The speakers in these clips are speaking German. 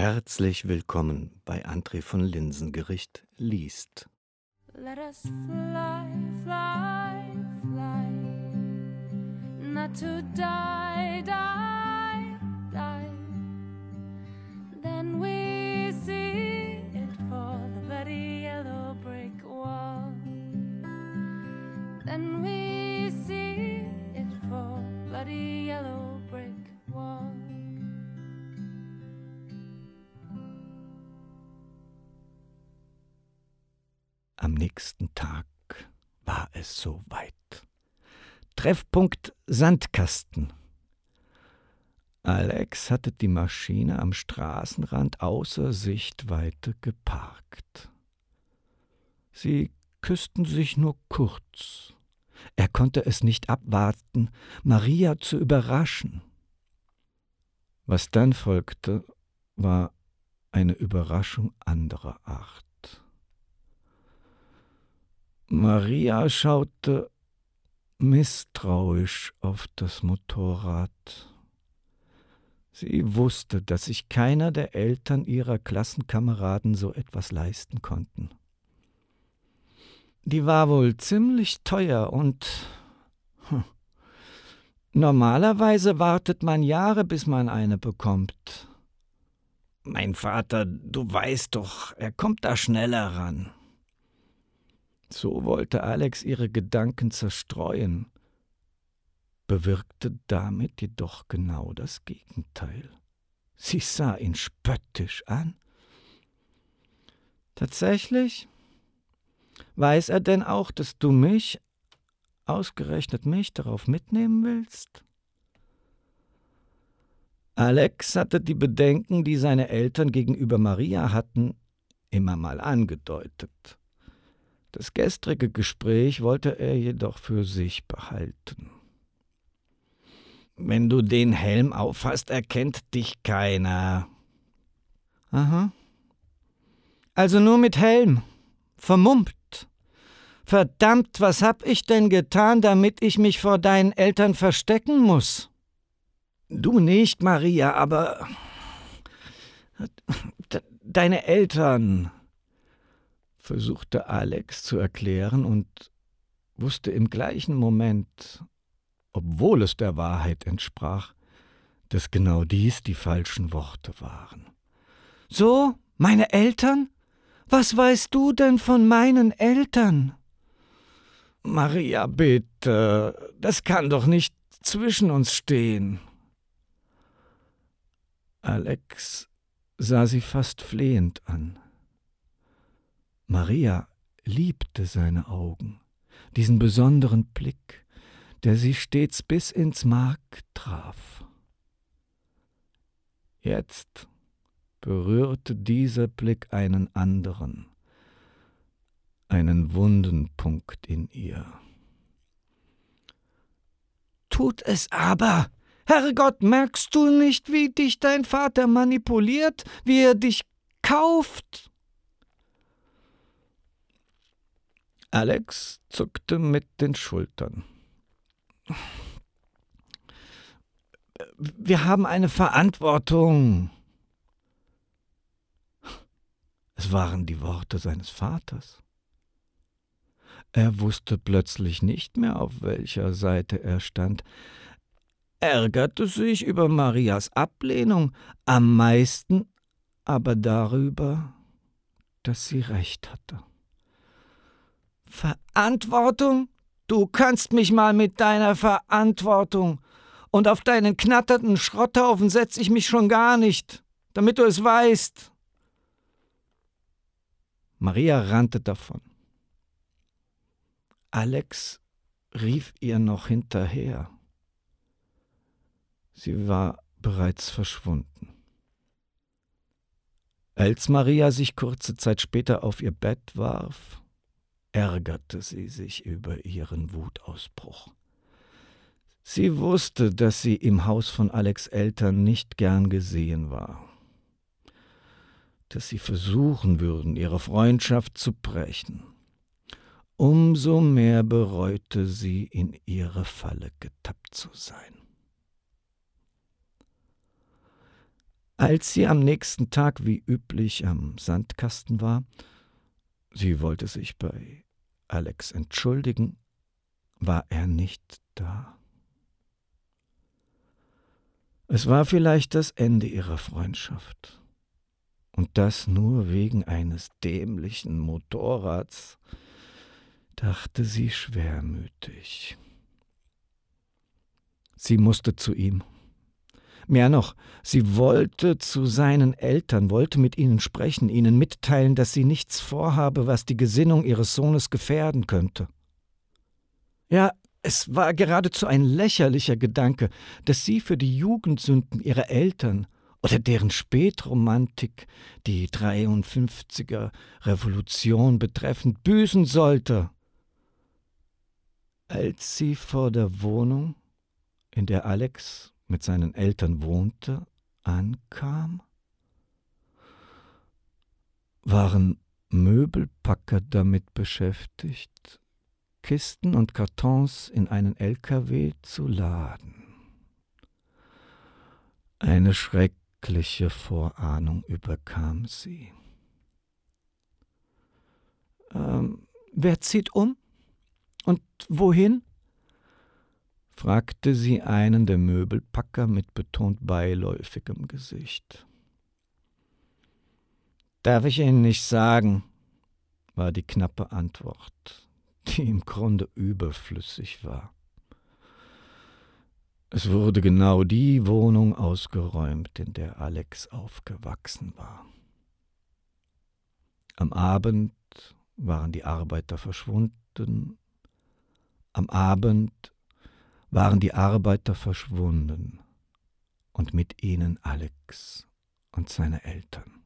Herzlich willkommen bei André von Linsengericht liest. Let us fly, fly, fly, not to die, die, die. Then we see it for the bloody yellow brick wall. Then we see it for bloody nächsten Tag war es soweit. Treffpunkt Sandkasten. Alex hatte die Maschine am Straßenrand außer Sichtweite geparkt. Sie küssten sich nur kurz. Er konnte es nicht abwarten, Maria zu überraschen. Was dann folgte, war eine Überraschung anderer Art. Maria schaute misstrauisch auf das Motorrad. Sie wusste, dass sich keiner der Eltern ihrer Klassenkameraden so etwas leisten konnten. Die war wohl ziemlich teuer und hm, normalerweise wartet man Jahre, bis man eine bekommt. Mein Vater, du weißt doch, er kommt da schneller ran. So wollte Alex ihre Gedanken zerstreuen, bewirkte damit jedoch genau das Gegenteil. Sie sah ihn spöttisch an. Tatsächlich? Weiß er denn auch, dass du mich, ausgerechnet mich, darauf mitnehmen willst? Alex hatte die Bedenken, die seine Eltern gegenüber Maria hatten, immer mal angedeutet. Das gestrige Gespräch wollte er jedoch für sich behalten. Wenn du den Helm aufhast, erkennt dich keiner. Aha. Also nur mit Helm. Vermummt. Verdammt, was hab ich denn getan, damit ich mich vor deinen Eltern verstecken muss? Du nicht, Maria, aber deine Eltern versuchte Alex zu erklären und wusste im gleichen Moment, obwohl es der Wahrheit entsprach, dass genau dies die falschen Worte waren. So, meine Eltern? Was weißt du denn von meinen Eltern? Maria, bitte, das kann doch nicht zwischen uns stehen. Alex sah sie fast flehend an. Maria liebte seine Augen, diesen besonderen Blick, der sie stets bis ins Mark traf. Jetzt berührte dieser Blick einen anderen, einen wunden Punkt in ihr. Tut es aber! Herrgott, merkst du nicht, wie dich dein Vater manipuliert, wie er dich kauft? Alex zuckte mit den Schultern. Wir haben eine Verantwortung. Es waren die Worte seines Vaters. Er wusste plötzlich nicht mehr, auf welcher Seite er stand, ärgerte sich über Marias Ablehnung, am meisten aber darüber, dass sie recht hatte. Verantwortung? Du kannst mich mal mit deiner Verantwortung. Und auf deinen knatternden Schrotthaufen setz ich mich schon gar nicht, damit du es weißt. Maria rannte davon. Alex rief ihr noch hinterher. Sie war bereits verschwunden. Als Maria sich kurze Zeit später auf ihr Bett warf, ärgerte sie sich über ihren Wutausbruch. Sie wusste, dass sie im Haus von Alex Eltern nicht gern gesehen war, dass sie versuchen würden, ihre Freundschaft zu brechen. Umso mehr bereute sie, in ihre Falle getappt zu sein. Als sie am nächsten Tag wie üblich am Sandkasten war, sie wollte sich bei Alex entschuldigen, war er nicht da. Es war vielleicht das Ende ihrer Freundschaft. Und das nur wegen eines dämlichen Motorrads, dachte sie schwermütig. Sie musste zu ihm. Mehr noch, sie wollte zu seinen Eltern, wollte mit ihnen sprechen, ihnen mitteilen, dass sie nichts vorhabe, was die Gesinnung ihres Sohnes gefährden könnte. Ja, es war geradezu ein lächerlicher Gedanke, dass sie für die Jugendsünden ihrer Eltern oder deren Spätromantik, die 53er Revolution betreffend, büßen sollte. Als sie vor der Wohnung, in der Alex mit seinen Eltern wohnte, ankam, waren Möbelpacker damit beschäftigt, Kisten und Kartons in einen LKW zu laden. Eine schreckliche Vorahnung überkam sie. Ähm, wer zieht um? Und wohin? Fragte sie einen der Möbelpacker mit betont beiläufigem Gesicht. Darf ich Ihnen nicht sagen, war die knappe Antwort die im Grunde überflüssig war. Es wurde genau die Wohnung ausgeräumt, in der Alex aufgewachsen war. Am Abend waren die Arbeiter verschwunden. Am Abend waren die Arbeiter verschwunden und mit ihnen Alex und seine Eltern.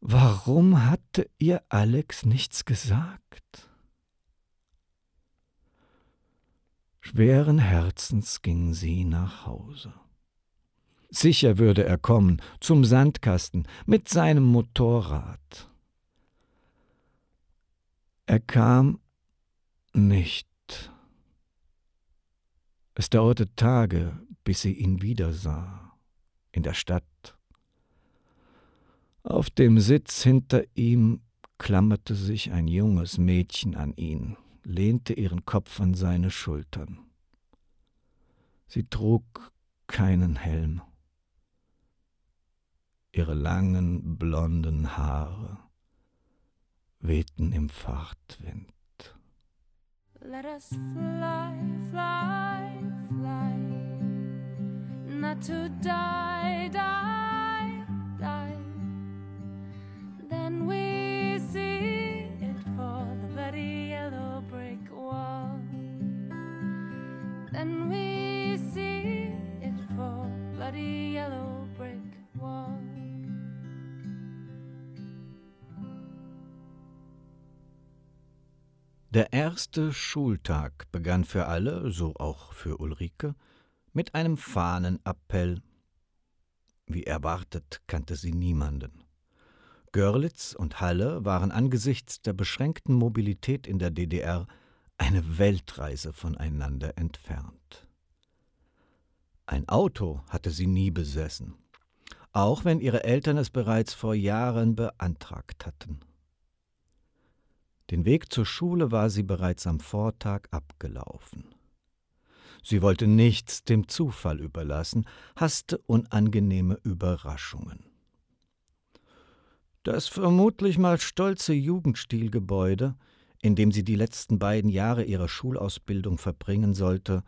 Warum hatte ihr Alex nichts gesagt? Schweren Herzens ging sie nach Hause. Sicher würde er kommen zum Sandkasten mit seinem Motorrad. Er kam nicht. Es dauerte Tage, bis sie ihn wiedersah in der Stadt auf dem Sitz hinter ihm klammerte sich ein junges Mädchen an ihn, lehnte ihren Kopf an seine Schultern. Sie trug keinen Helm. Ihre langen blonden Haare wehten im Fahrtwind. Let us fly, fly, not to die, die, die. Then we see it for the bloody yellow brick wall. Then we see it for bloody yellow. Der erste Schultag begann für alle, so auch für Ulrike, mit einem Fahnenappell. Wie erwartet kannte sie niemanden. Görlitz und Halle waren angesichts der beschränkten Mobilität in der DDR eine Weltreise voneinander entfernt. Ein Auto hatte sie nie besessen, auch wenn ihre Eltern es bereits vor Jahren beantragt hatten. Den Weg zur Schule war sie bereits am Vortag abgelaufen. Sie wollte nichts dem Zufall überlassen, hasste unangenehme Überraschungen. Das vermutlich mal stolze Jugendstilgebäude, in dem sie die letzten beiden Jahre ihrer Schulausbildung verbringen sollte,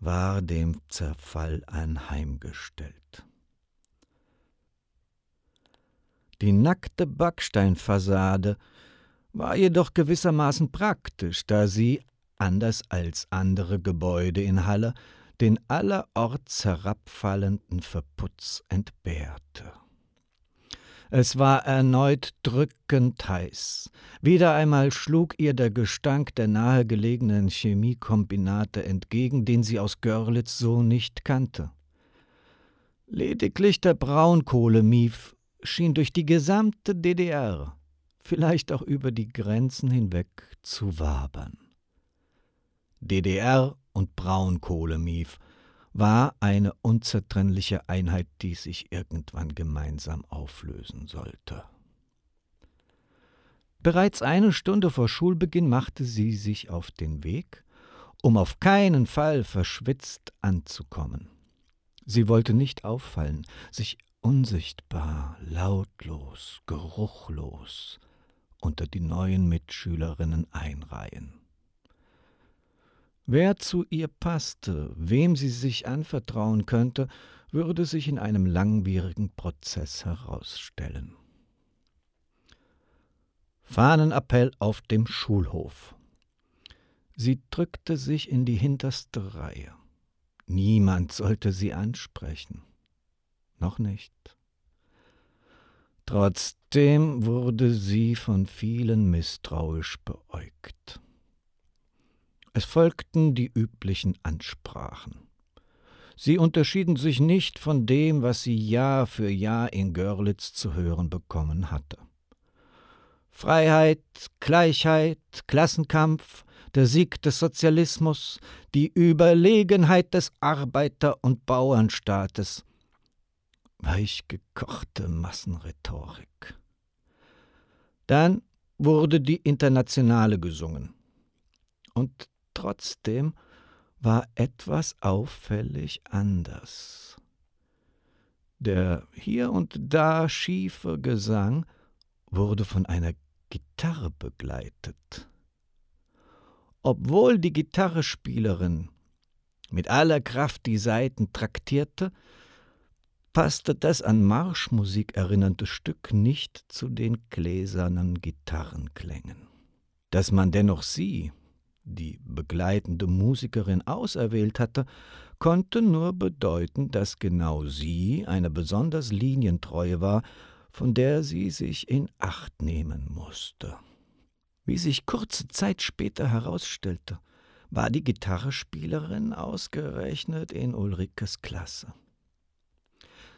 war dem Zerfall anheimgestellt. Die nackte Backsteinfassade war jedoch gewissermaßen praktisch, da sie, anders als andere Gebäude in Halle, den allerorts herabfallenden Verputz entbehrte. Es war erneut drückend heiß. Wieder einmal schlug ihr der Gestank der nahegelegenen Chemiekombinate entgegen, den sie aus Görlitz so nicht kannte. Lediglich der Braunkohlemief schien durch die gesamte DDR, vielleicht auch über die Grenzen hinweg, zu wabern. DDR und Braunkohlemief war eine unzertrennliche Einheit, die sich irgendwann gemeinsam auflösen sollte. Bereits eine Stunde vor Schulbeginn machte sie sich auf den Weg, um auf keinen Fall verschwitzt anzukommen. Sie wollte nicht auffallen, sich unsichtbar, lautlos, geruchlos unter die neuen Mitschülerinnen einreihen. Wer zu ihr passte, wem sie sich anvertrauen könnte, würde sich in einem langwierigen Prozess herausstellen. Fahnenappell auf dem Schulhof. Sie drückte sich in die hinterste Reihe. Niemand sollte sie ansprechen. Noch nicht. Trotzdem wurde sie von vielen misstrauisch beäugt. Es folgten die üblichen Ansprachen. Sie unterschieden sich nicht von dem, was sie Jahr für Jahr in Görlitz zu hören bekommen hatte. Freiheit, Gleichheit, Klassenkampf, der Sieg des Sozialismus, die Überlegenheit des Arbeiter- und Bauernstaates, weichgekochte Massenrhetorik. Dann wurde die Internationale gesungen. Und trotzdem war etwas auffällig anders. Der hier und da schiefe Gesang wurde von einer Gitarre begleitet. Obwohl die Gitarrespielerin mit aller Kraft die Saiten traktierte, passte das an Marschmusik erinnernde Stück nicht zu den gläsernen Gitarrenklängen. Dass man dennoch sie, die begleitende Musikerin, auserwählt hatte, konnte nur bedeuten, dass genau sie eine besonders linientreue war, von der sie sich in Acht nehmen musste. Wie sich kurze Zeit später herausstellte, war die Gitarrespielerin ausgerechnet in Ulrikes Klasse.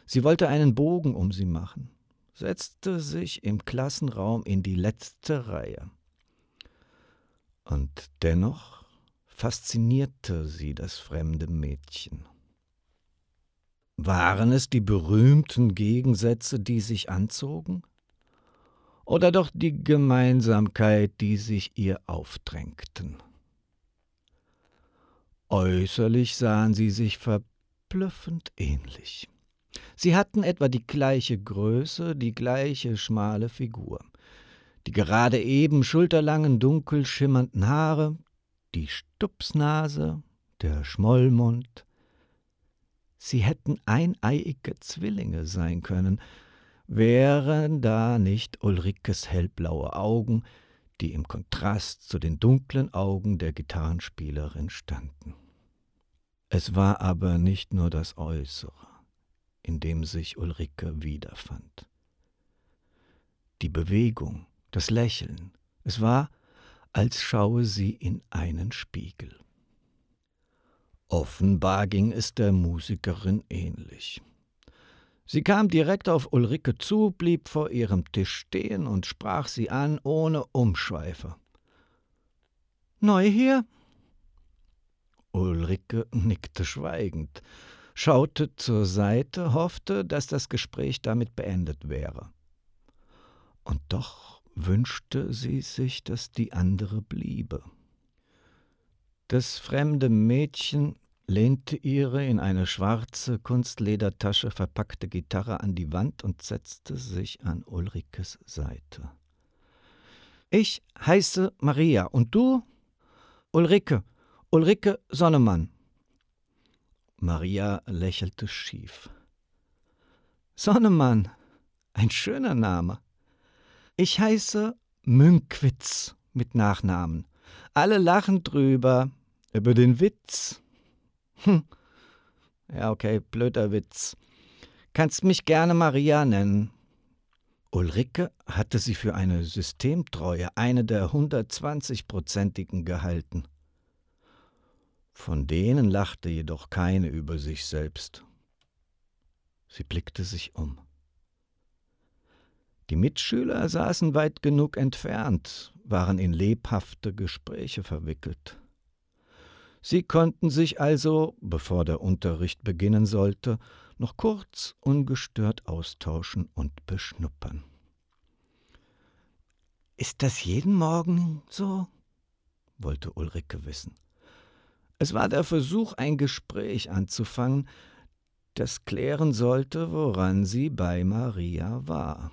Sie wollte einen Bogen um sie machen, setzte sich im Klassenraum in die letzte Reihe. Und dennoch faszinierte sie das fremde Mädchen. Waren es die berühmten Gegensätze, die sich anzogen? Oder doch die Gemeinsamkeit, die sich ihr aufdrängten? Äußerlich sahen sie sich verblüffend ähnlich. Sie hatten etwa die gleiche Größe, die gleiche schmale Figur, die gerade eben schulterlangen, dunkel schimmernden Haare, die Stupsnase, der Schmollmund. Sie hätten eineiige Zwillinge sein können, wären da nicht Ulrikes hellblaue Augen, die im Kontrast zu den dunklen Augen der Gitarrenspielerin standen. Es war aber nicht nur das Äußere in dem sich Ulrike wiederfand. Die Bewegung, das Lächeln, es war, als schaue sie in einen Spiegel. Offenbar ging es der Musikerin ähnlich. Sie kam direkt auf Ulrike zu, blieb vor ihrem Tisch stehen und sprach sie an, ohne Umschweife. Neu hier? Ulrike nickte schweigend schaute zur Seite, hoffte, dass das Gespräch damit beendet wäre. Und doch wünschte sie sich, dass die andere bliebe. Das fremde Mädchen lehnte ihre in eine schwarze Kunstledertasche verpackte Gitarre an die Wand und setzte sich an Ulrikes Seite. Ich heiße Maria und du? Ulrike, Ulrike Sonnemann. Maria lächelte schief. Sonnemann, ein schöner Name. Ich heiße Münkwitz mit Nachnamen. Alle lachen drüber, über den Witz. Hm. Ja, okay, blöder Witz. Kannst mich gerne Maria nennen. Ulrike hatte sie für eine Systemtreue, eine der 120-prozentigen gehalten. Von denen lachte jedoch keine über sich selbst. Sie blickte sich um. Die Mitschüler saßen weit genug entfernt, waren in lebhafte Gespräche verwickelt. Sie konnten sich also, bevor der Unterricht beginnen sollte, noch kurz ungestört austauschen und beschnuppern. Ist das jeden Morgen so? wollte Ulrike wissen. Es war der Versuch, ein Gespräch anzufangen, das klären sollte, woran sie bei Maria war.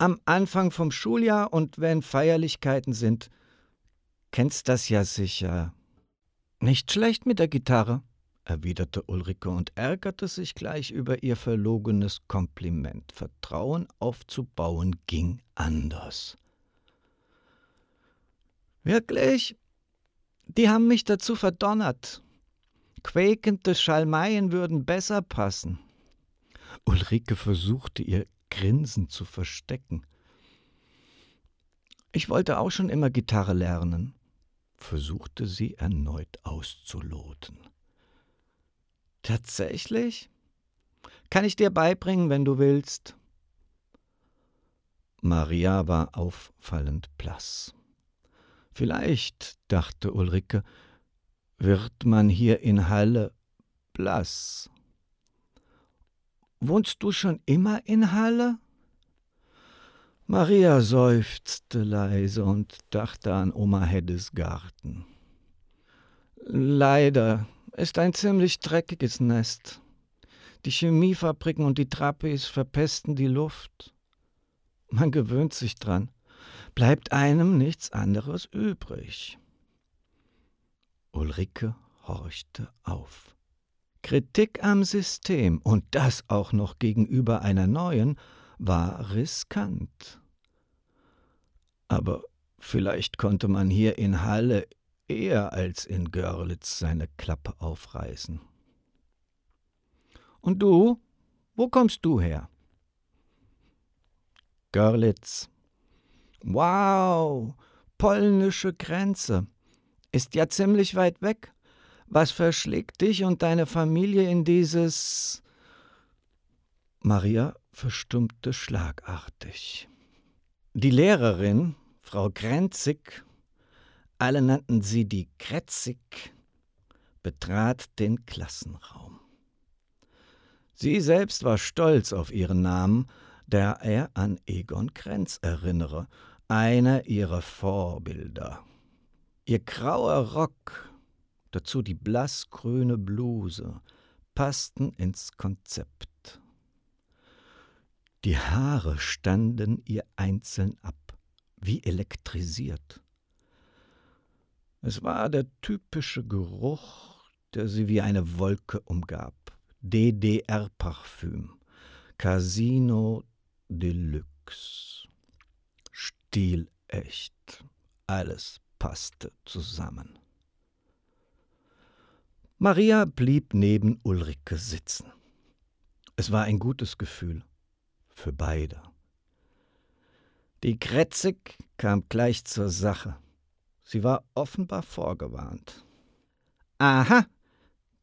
Am Anfang vom Schuljahr und wenn Feierlichkeiten sind, kennst das ja sicher. Nicht schlecht mit der Gitarre, erwiderte Ulrike und ärgerte sich gleich über ihr verlogenes Kompliment. Vertrauen aufzubauen ging anders. Wirklich? Die haben mich dazu verdonnert. Quäkende Schalmeien würden besser passen. Ulrike versuchte ihr Grinsen zu verstecken. Ich wollte auch schon immer Gitarre lernen, versuchte sie erneut auszuloten. Tatsächlich? Kann ich dir beibringen, wenn du willst. Maria war auffallend blass. Vielleicht, dachte Ulrike, wird man hier in Halle blass. Wohnst du schon immer in Halle? Maria seufzte leise und dachte an Oma Heddes Garten. Leider ist ein ziemlich dreckiges Nest. Die Chemiefabriken und die Trappis verpesten die Luft. Man gewöhnt sich dran. Bleibt einem nichts anderes übrig. Ulrike horchte auf. Kritik am System und das auch noch gegenüber einer neuen war riskant. Aber vielleicht konnte man hier in Halle eher als in Görlitz seine Klappe aufreißen. Und du? Wo kommst du her? Görlitz. Wow, polnische Grenze. Ist ja ziemlich weit weg. Was verschlägt dich und deine Familie in dieses. Maria verstummte schlagartig. Die Lehrerin, Frau Grenzig, alle nannten sie die Kretzig, betrat den Klassenraum. Sie selbst war stolz auf ihren Namen, der er an Egon Krenz erinnere, einer ihrer Vorbilder. Ihr grauer Rock, dazu die blassgrüne Bluse, passten ins Konzept. Die Haare standen ihr einzeln ab, wie elektrisiert. Es war der typische Geruch, der sie wie eine Wolke umgab. DDR-Parfüm. Casino Deluxe. Stilecht. Alles passte zusammen. Maria blieb neben Ulrike sitzen. Es war ein gutes Gefühl für beide. Die Kretzig kam gleich zur Sache. Sie war offenbar vorgewarnt. Aha,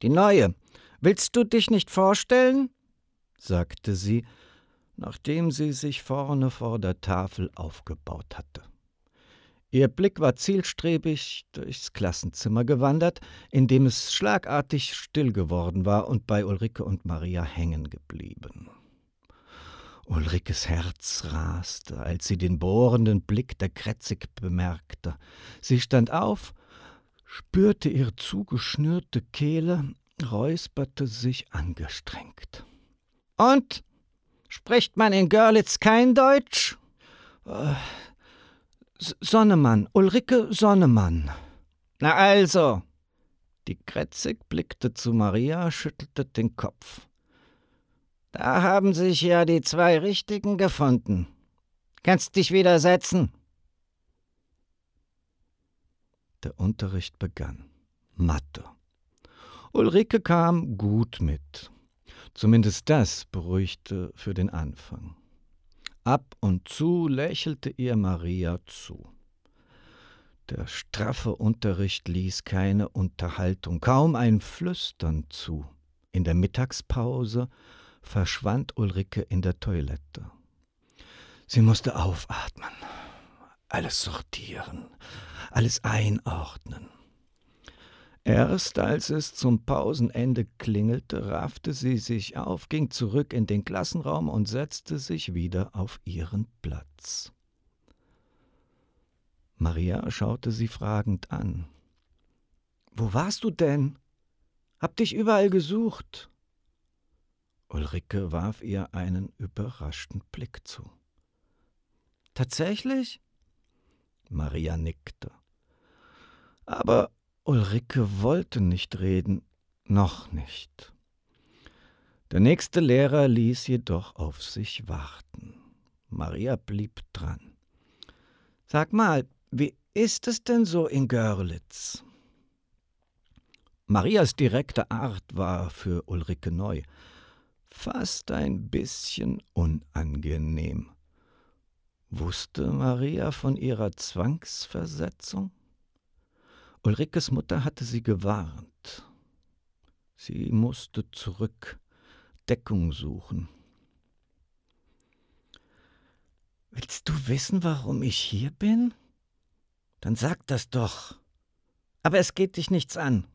die neue. Willst du dich nicht vorstellen? sagte sie, nachdem sie sich vorne vor der Tafel aufgebaut hatte. Ihr Blick war zielstrebig durchs Klassenzimmer gewandert, in dem es schlagartig still geworden war und bei Ulrike und Maria hängen geblieben. Ulrikes Herz raste, als sie den bohrenden Blick der Kretzig bemerkte. Sie stand auf, spürte ihre zugeschnürte Kehle, räusperte sich angestrengt. Und? Spricht man in Görlitz kein Deutsch? Sonnemann, Ulrike Sonnemann. Na also. Die Kretzig blickte zu Maria, schüttelte den Kopf. Da haben sich ja die zwei Richtigen gefunden. Kannst dich wieder setzen. Der Unterricht begann. Mathe. Ulrike kam gut mit. Zumindest das beruhigte für den Anfang. Ab und zu lächelte ihr Maria zu. Der straffe Unterricht ließ keine Unterhaltung, kaum ein Flüstern zu. In der Mittagspause verschwand Ulrike in der Toilette. Sie musste aufatmen, alles sortieren, alles einordnen. Erst als es zum Pausenende klingelte, raffte sie sich auf, ging zurück in den Klassenraum und setzte sich wieder auf ihren Platz. Maria schaute sie fragend an. Wo warst du denn? Hab dich überall gesucht. Ulrike warf ihr einen überraschten Blick zu. Tatsächlich? Maria nickte. Aber Ulrike wollte nicht reden, noch nicht. Der nächste Lehrer ließ jedoch auf sich warten. Maria blieb dran. Sag mal, wie ist es denn so in Görlitz? Marias direkte Art war für Ulrike neu, fast ein bisschen unangenehm. Wusste Maria von ihrer Zwangsversetzung? Ulrikes Mutter hatte sie gewarnt. Sie musste zurück, Deckung suchen. Willst du wissen, warum ich hier bin? Dann sag das doch. Aber es geht dich nichts an,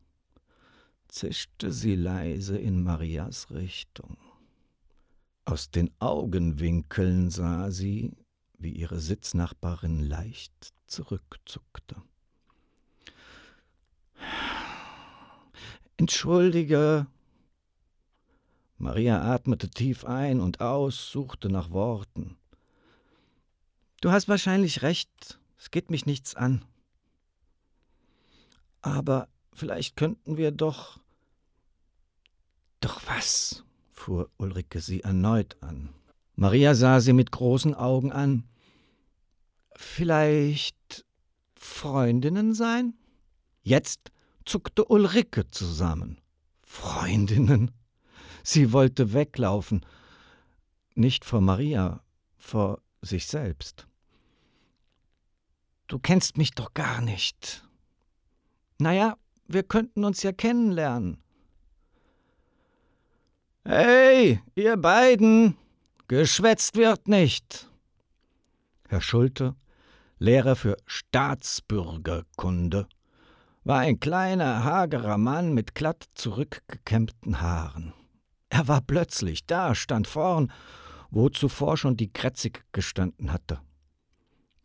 zischte sie leise in Marias Richtung. Aus den Augenwinkeln sah sie, wie ihre Sitznachbarin leicht zurückzuckte. Entschuldige. Maria atmete tief ein und aus, suchte nach Worten. Du hast wahrscheinlich recht, es geht mich nichts an. Aber vielleicht könnten wir doch. Doch was? fuhr Ulrike sie erneut an. Maria sah sie mit großen Augen an. Vielleicht Freundinnen sein? Jetzt zuckte Ulrike zusammen. Freundinnen. Sie wollte weglaufen. Nicht vor Maria, vor sich selbst. Du kennst mich doch gar nicht. Naja, wir könnten uns ja kennenlernen. Hey, ihr beiden, geschwätzt wird nicht. Herr Schulte, Lehrer für Staatsbürgerkunde, war ein kleiner, hagerer Mann mit glatt zurückgekämmten Haaren. Er war plötzlich da, stand vorn, wo zuvor schon die Kretzig gestanden hatte.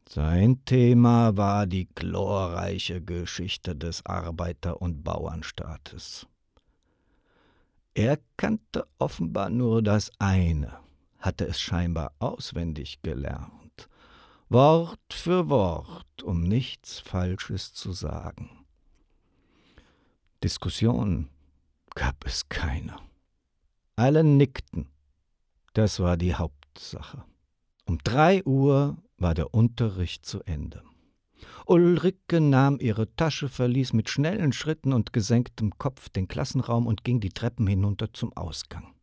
Sein Thema war die glorreiche Geschichte des Arbeiter- und Bauernstaates. Er kannte offenbar nur das eine, hatte es scheinbar auswendig gelernt, Wort für Wort, um nichts Falsches zu sagen. Diskussion gab es keine. Alle nickten. Das war die Hauptsache. Um drei Uhr war der Unterricht zu Ende. Ulrike nahm ihre Tasche, verließ mit schnellen Schritten und gesenktem Kopf den Klassenraum und ging die Treppen hinunter zum Ausgang.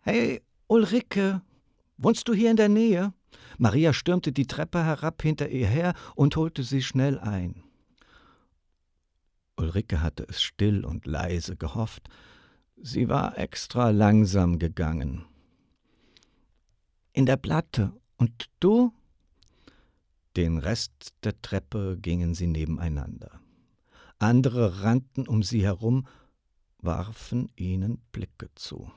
Hey, Ulrike, wohnst du hier in der Nähe? Maria stürmte die Treppe herab hinter ihr her und holte sie schnell ein. Ulrike hatte es still und leise gehofft. Sie war extra langsam gegangen. In der Platte. Und du? Den Rest der Treppe gingen sie nebeneinander. Andere rannten um sie herum, warfen ihnen Blicke zu.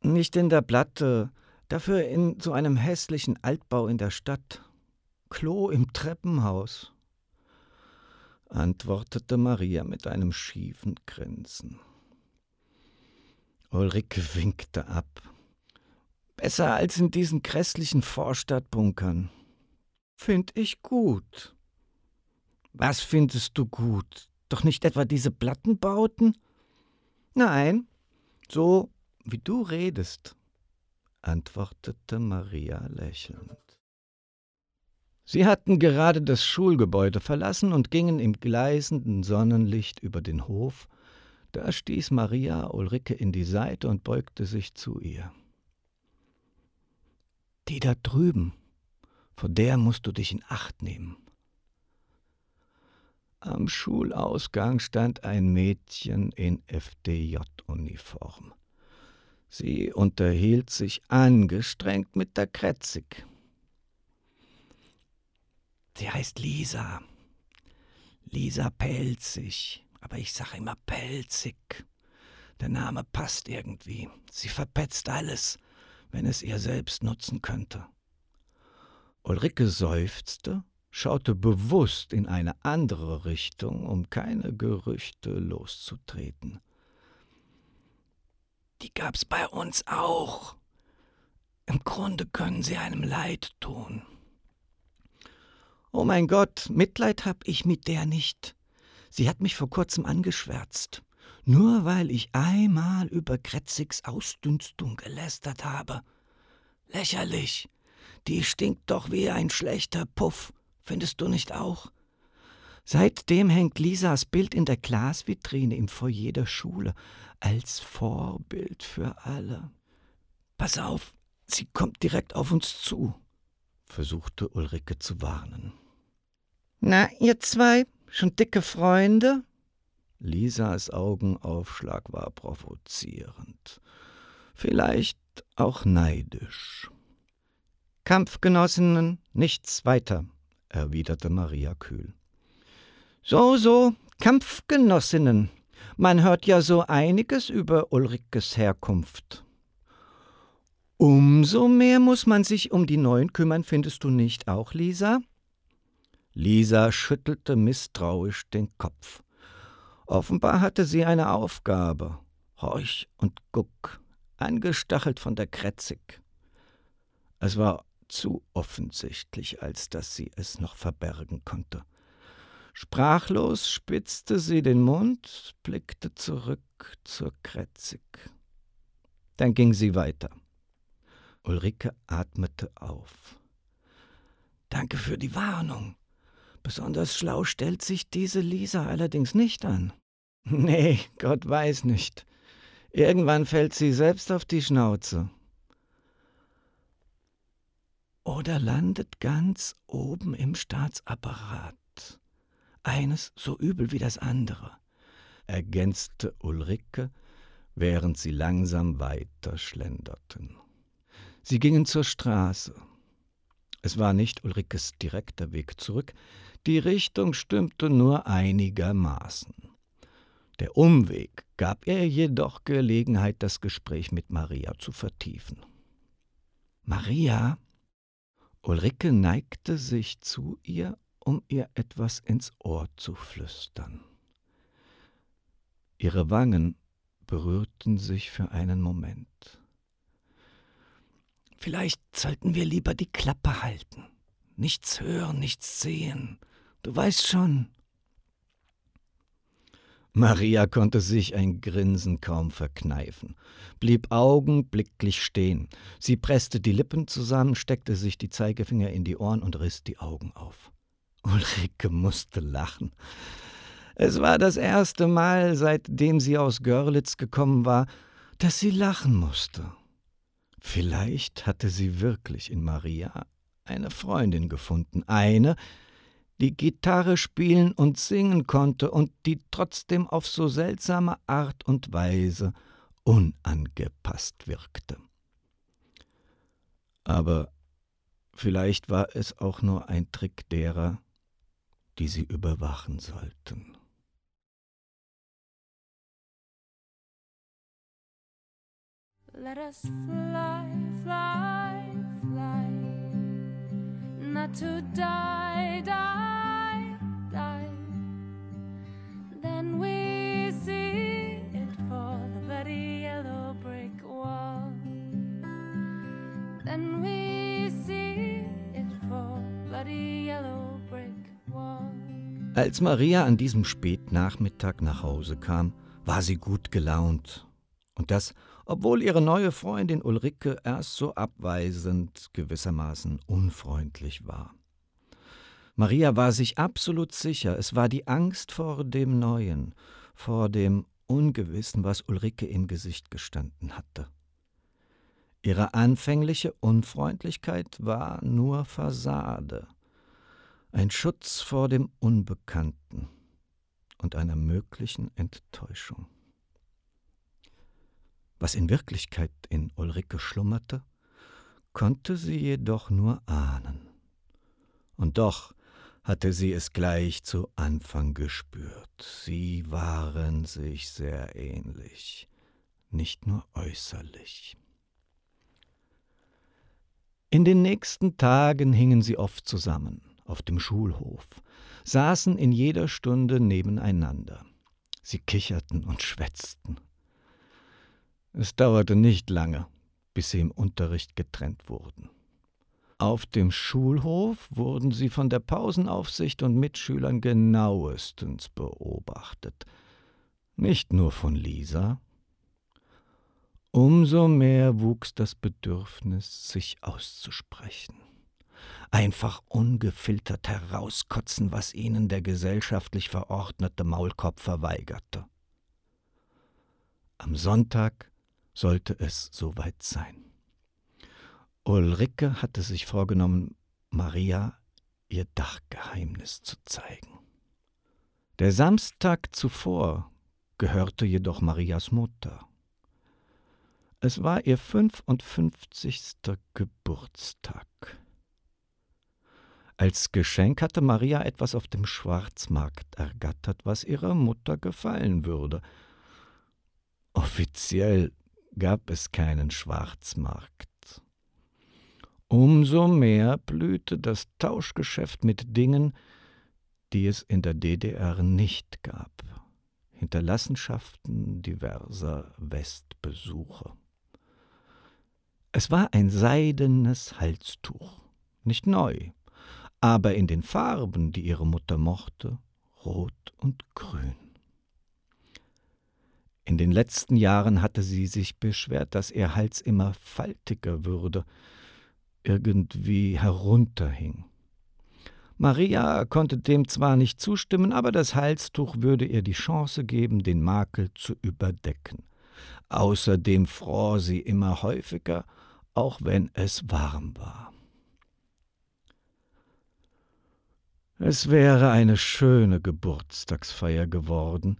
Nicht in der Platte, dafür in so einem hässlichen Altbau in der Stadt. Klo im Treppenhaus antwortete Maria mit einem schiefen Grinsen. Ulrike winkte ab. Besser als in diesen grässlichen Vorstadtbunkern. Find ich gut. Was findest du gut? Doch nicht etwa diese Plattenbauten? Nein, so wie du redest, antwortete Maria lächelnd. Sie hatten gerade das Schulgebäude verlassen und gingen im gleißenden Sonnenlicht über den Hof, da stieß Maria Ulrike in die Seite und beugte sich zu ihr. Die da drüben, vor der musst du dich in Acht nehmen. Am Schulausgang stand ein Mädchen in FDJ-Uniform. Sie unterhielt sich angestrengt mit der Kretzig. Sie heißt Lisa. Lisa Pelzig, aber ich sag immer Pelzig. Der Name passt irgendwie. Sie verpetzt alles, wenn es ihr selbst nutzen könnte. Ulrike seufzte, schaute bewusst in eine andere Richtung, um keine Gerüchte loszutreten. Die gab's bei uns auch. Im Grunde können sie einem leid tun. Oh mein Gott, Mitleid hab ich mit der nicht. Sie hat mich vor kurzem angeschwärzt. Nur weil ich einmal über Kretzigs Ausdünstung gelästert habe. Lächerlich. Die stinkt doch wie ein schlechter Puff. Findest du nicht auch? Seitdem hängt Lisas Bild in der Glasvitrine im Foyer der Schule als Vorbild für alle. Pass auf, sie kommt direkt auf uns zu, versuchte Ulrike zu warnen. Na, ihr zwei, schon dicke Freunde? Lisas Augenaufschlag war provozierend, vielleicht auch neidisch. Kampfgenossinnen, nichts weiter, erwiderte Maria kühl. So, so, Kampfgenossinnen. Man hört ja so einiges über Ulrikes Herkunft. Umso mehr muss man sich um die Neuen kümmern, findest du nicht auch, Lisa? Lisa schüttelte misstrauisch den Kopf. Offenbar hatte sie eine Aufgabe. Horch und guck, angestachelt von der Kretzig. Es war zu offensichtlich, als dass sie es noch verbergen konnte. Sprachlos spitzte sie den Mund, blickte zurück zur Kretzig. Dann ging sie weiter. Ulrike atmete auf. Danke für die Warnung. Besonders schlau stellt sich diese Lisa allerdings nicht an. Nee, Gott weiß nicht. Irgendwann fällt sie selbst auf die Schnauze. Oder landet ganz oben im Staatsapparat. Eines so übel wie das andere, ergänzte Ulrike, während sie langsam weiter schlenderten. Sie gingen zur Straße. Es war nicht Ulrikes direkter Weg zurück, die Richtung stimmte nur einigermaßen. Der Umweg gab ihr jedoch Gelegenheit, das Gespräch mit Maria zu vertiefen. Maria? Ulrike neigte sich zu ihr, um ihr etwas ins Ohr zu flüstern. Ihre Wangen berührten sich für einen Moment. Vielleicht sollten wir lieber die Klappe halten. Nichts hören, nichts sehen. Du weißt schon. Maria konnte sich ein Grinsen kaum verkneifen, blieb augenblicklich stehen. Sie presste die Lippen zusammen, steckte sich die Zeigefinger in die Ohren und riss die Augen auf. Ulrike musste lachen. Es war das erste Mal, seitdem sie aus Görlitz gekommen war, dass sie lachen musste. Vielleicht hatte sie wirklich in Maria eine Freundin gefunden, eine, die Gitarre spielen und singen konnte und die trotzdem auf so seltsame Art und Weise unangepasst wirkte. Aber vielleicht war es auch nur ein Trick derer, die sie überwachen sollten. Let us fly, fly, fly, not to die, die, die. Then we see it for the bloody yellow brick wall. Then we see it for bloody yellow brick wall. Als Maria an diesem Spätnachmittag nach Hause kam, war sie gut gelaunt. Und das, obwohl ihre neue Freundin Ulrike erst so abweisend, gewissermaßen unfreundlich war. Maria war sich absolut sicher, es war die Angst vor dem Neuen, vor dem Ungewissen, was Ulrike im Gesicht gestanden hatte. Ihre anfängliche Unfreundlichkeit war nur Fassade, ein Schutz vor dem Unbekannten und einer möglichen Enttäuschung. Was in Wirklichkeit in Ulrike schlummerte, konnte sie jedoch nur ahnen. Und doch hatte sie es gleich zu Anfang gespürt. Sie waren sich sehr ähnlich, nicht nur äußerlich. In den nächsten Tagen hingen sie oft zusammen, auf dem Schulhof, saßen in jeder Stunde nebeneinander. Sie kicherten und schwätzten. Es dauerte nicht lange, bis sie im Unterricht getrennt wurden. Auf dem Schulhof wurden sie von der Pausenaufsicht und Mitschülern genauestens beobachtet. Nicht nur von Lisa. Umso mehr wuchs das Bedürfnis, sich auszusprechen. Einfach ungefiltert herauskotzen, was ihnen der gesellschaftlich verordnete Maulkopf verweigerte. Am Sonntag sollte es soweit sein. Ulrike hatte sich vorgenommen, Maria ihr Dachgeheimnis zu zeigen. Der Samstag zuvor gehörte jedoch Marias Mutter. Es war ihr 55. Geburtstag. Als Geschenk hatte Maria etwas auf dem Schwarzmarkt ergattert, was ihrer Mutter gefallen würde. Offiziell gab es keinen Schwarzmarkt. Umso mehr blühte das Tauschgeschäft mit Dingen, die es in der DDR nicht gab. Hinterlassenschaften diverser Westbesuche. Es war ein seidenes Halstuch, nicht neu, aber in den Farben, die ihre Mutter mochte, rot und grün. In den letzten Jahren hatte sie sich beschwert, dass ihr Hals immer faltiger würde, irgendwie herunterhing. Maria konnte dem zwar nicht zustimmen, aber das Halstuch würde ihr die Chance geben, den Makel zu überdecken. Außerdem fror sie immer häufiger, auch wenn es warm war. Es wäre eine schöne Geburtstagsfeier geworden,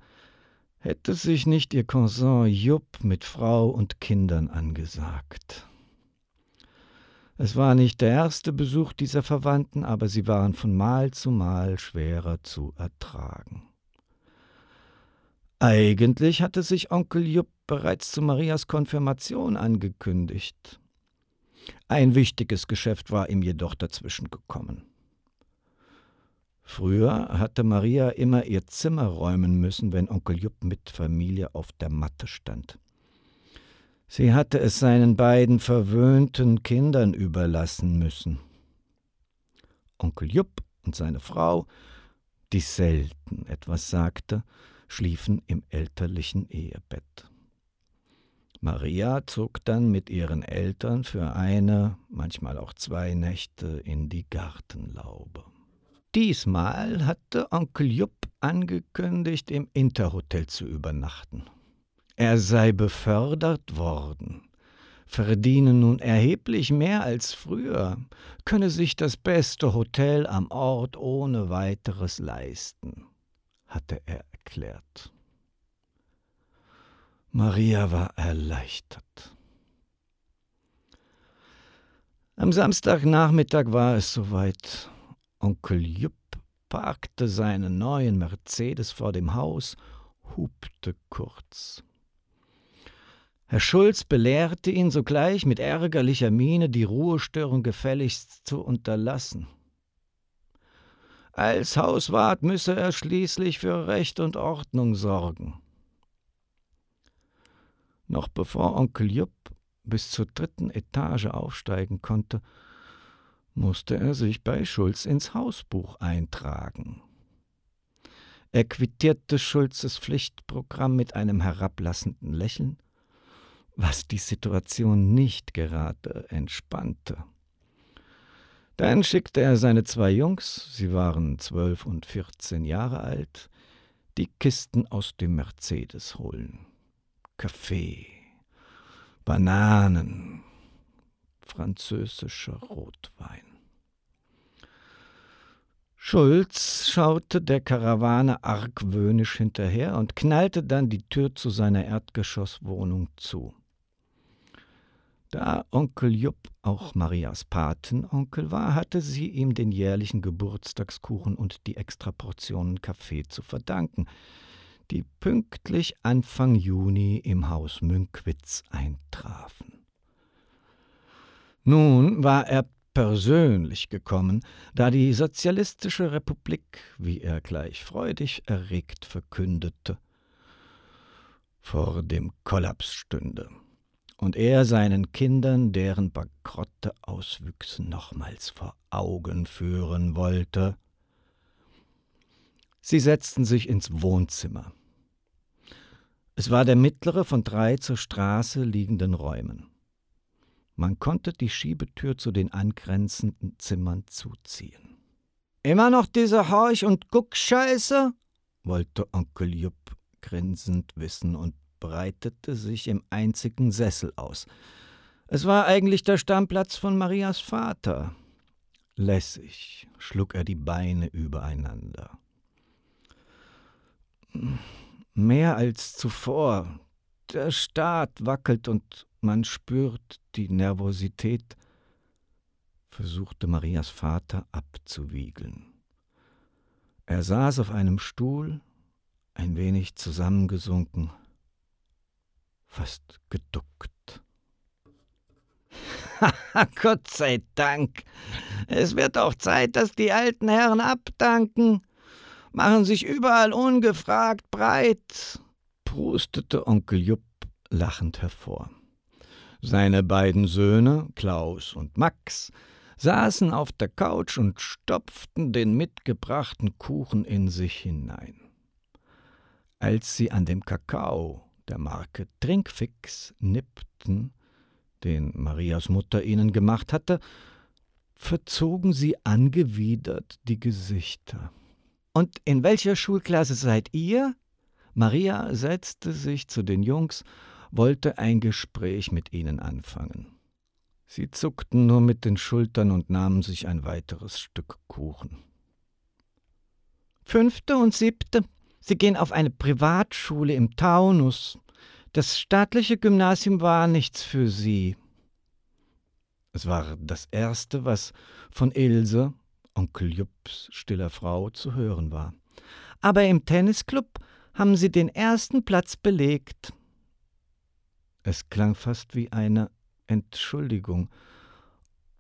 hätte sich nicht ihr Cousin Jupp mit Frau und Kindern angesagt. Es war nicht der erste Besuch dieser Verwandten, aber sie waren von Mal zu Mal schwerer zu ertragen. Eigentlich hatte sich Onkel Jupp bereits zu Marias Konfirmation angekündigt. Ein wichtiges Geschäft war ihm jedoch dazwischen gekommen. Früher hatte Maria immer ihr Zimmer räumen müssen, wenn Onkel Jupp mit Familie auf der Matte stand. Sie hatte es seinen beiden verwöhnten Kindern überlassen müssen. Onkel Jupp und seine Frau, die selten etwas sagte, schliefen im elterlichen Ehebett. Maria zog dann mit ihren Eltern für eine, manchmal auch zwei Nächte in die Gartenlaube. Diesmal hatte Onkel Jupp angekündigt, im Interhotel zu übernachten. Er sei befördert worden, verdiene nun erheblich mehr als früher, könne sich das beste Hotel am Ort ohne weiteres leisten, hatte er erklärt. Maria war erleichtert. Am Samstagnachmittag war es soweit. Onkel Jupp parkte seinen neuen Mercedes vor dem Haus, hupte kurz. Herr Schulz belehrte ihn sogleich mit ärgerlicher Miene, die Ruhestörung gefälligst zu unterlassen. Als Hauswart müsse er schließlich für Recht und Ordnung sorgen. Noch bevor Onkel Jupp bis zur dritten Etage aufsteigen konnte, musste er sich bei Schulz ins Hausbuch eintragen. Er quittierte Schulzes Pflichtprogramm mit einem herablassenden Lächeln was die Situation nicht gerade entspannte. Dann schickte er seine zwei Jungs, sie waren zwölf und vierzehn Jahre alt, die Kisten aus dem Mercedes holen. Kaffee, Bananen, französischer Rotwein. Schulz schaute der Karawane argwöhnisch hinterher und knallte dann die Tür zu seiner Erdgeschosswohnung zu. Da Onkel Jupp auch Marias Patenonkel war, hatte sie ihm den jährlichen Geburtstagskuchen und die Extraportionen Kaffee zu verdanken, die pünktlich Anfang Juni im Haus Münkwitz eintrafen. Nun war er persönlich gekommen, da die Sozialistische Republik, wie er gleich freudig erregt verkündete, vor dem Kollaps stünde und er seinen Kindern deren bankrotte Auswüchse nochmals vor Augen führen wollte. Sie setzten sich ins Wohnzimmer. Es war der mittlere von drei zur Straße liegenden Räumen. Man konnte die Schiebetür zu den angrenzenden Zimmern zuziehen. Immer noch diese Horch- und Guckscheiße? wollte Onkel Jupp grinsend wissen und breitete sich im einzigen Sessel aus. Es war eigentlich der Stammplatz von Marias Vater. Lässig schlug er die Beine übereinander. Mehr als zuvor. Der Staat wackelt und man spürt die Nervosität, versuchte Marias Vater abzuwiegeln. Er saß auf einem Stuhl, ein wenig zusammengesunken, fast geduckt. Gott sei Dank. Es wird auch Zeit, dass die alten Herren abdanken, machen sich überall ungefragt breit, prustete Onkel Jupp lachend hervor. Seine beiden Söhne, Klaus und Max, saßen auf der Couch und stopften den mitgebrachten Kuchen in sich hinein. Als sie an dem Kakao der Marke Trinkfix nippten, den Marias Mutter ihnen gemacht hatte, verzogen sie angewidert die Gesichter. Und in welcher Schulklasse seid ihr? Maria setzte sich zu den Jungs wollte ein Gespräch mit ihnen anfangen. Sie zuckten nur mit den Schultern und nahmen sich ein weiteres Stück Kuchen. Fünfte und siebte. Sie gehen auf eine Privatschule im Taunus. Das staatliche Gymnasium war nichts für sie. Es war das erste, was von Ilse, Onkel Jupps stiller Frau, zu hören war. Aber im Tennisclub haben sie den ersten Platz belegt. Es klang fast wie eine Entschuldigung.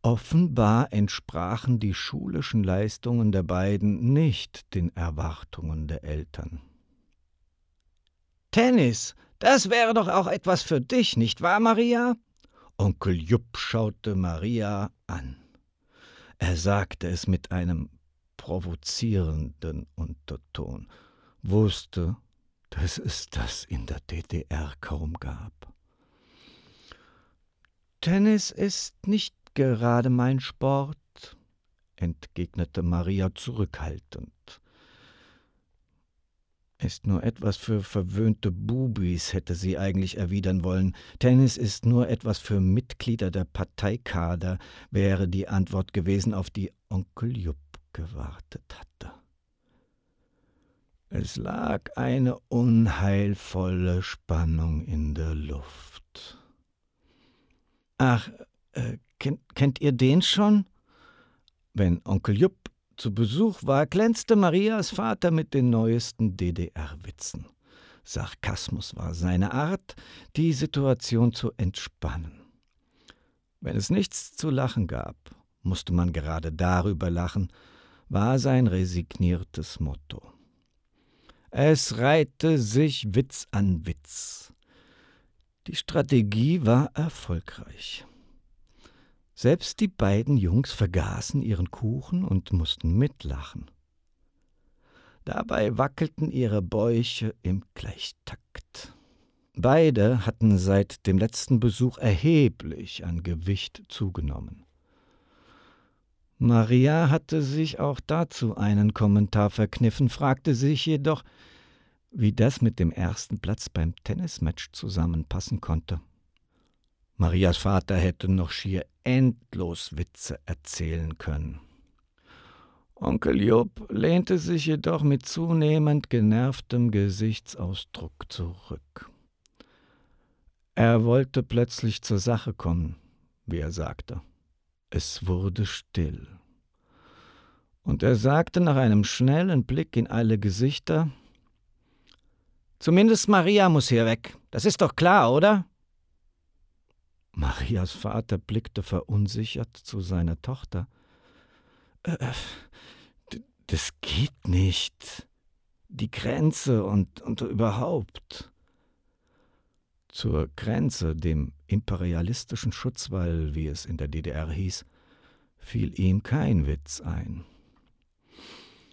Offenbar entsprachen die schulischen Leistungen der beiden nicht den Erwartungen der Eltern. Tennis, das wäre doch auch etwas für dich, nicht wahr, Maria? Onkel Jupp schaute Maria an. Er sagte es mit einem provozierenden Unterton, wusste, dass es das in der DDR kaum gab. Tennis ist nicht gerade mein Sport, entgegnete Maria zurückhaltend. Ist nur etwas für verwöhnte Bubis, hätte sie eigentlich erwidern wollen. Tennis ist nur etwas für Mitglieder der Parteikader, wäre die Antwort gewesen, auf die Onkel Jupp gewartet hatte. Es lag eine unheilvolle Spannung in der Luft. Ach, äh, kennt, kennt ihr den schon? Wenn Onkel Jupp zu Besuch war, glänzte Marias Vater mit den neuesten DDR-Witzen. Sarkasmus war seine Art, die Situation zu entspannen. Wenn es nichts zu lachen gab, musste man gerade darüber lachen, war sein resigniertes Motto. Es reihte sich Witz an Witz. Die Strategie war erfolgreich. Selbst die beiden Jungs vergaßen ihren Kuchen und mussten mitlachen. Dabei wackelten ihre Bäuche im Gleichtakt. Beide hatten seit dem letzten Besuch erheblich an Gewicht zugenommen. Maria hatte sich auch dazu einen Kommentar verkniffen, fragte sich jedoch, wie das mit dem ersten Platz beim Tennismatch zusammenpassen konnte. Marias Vater hätte noch schier endlos Witze erzählen können. Onkel Job lehnte sich jedoch mit zunehmend genervtem Gesichtsausdruck zurück. Er wollte plötzlich zur Sache kommen, wie er sagte. Es wurde still. Und er sagte nach einem schnellen Blick in alle Gesichter Zumindest Maria muss hier weg. Das ist doch klar, oder? Marias Vater blickte verunsichert zu seiner Tochter. Äh, das geht nicht. Die Grenze und, und überhaupt. Zur Grenze, dem imperialistischen Schutzwall, wie es in der DDR hieß, fiel ihm kein Witz ein.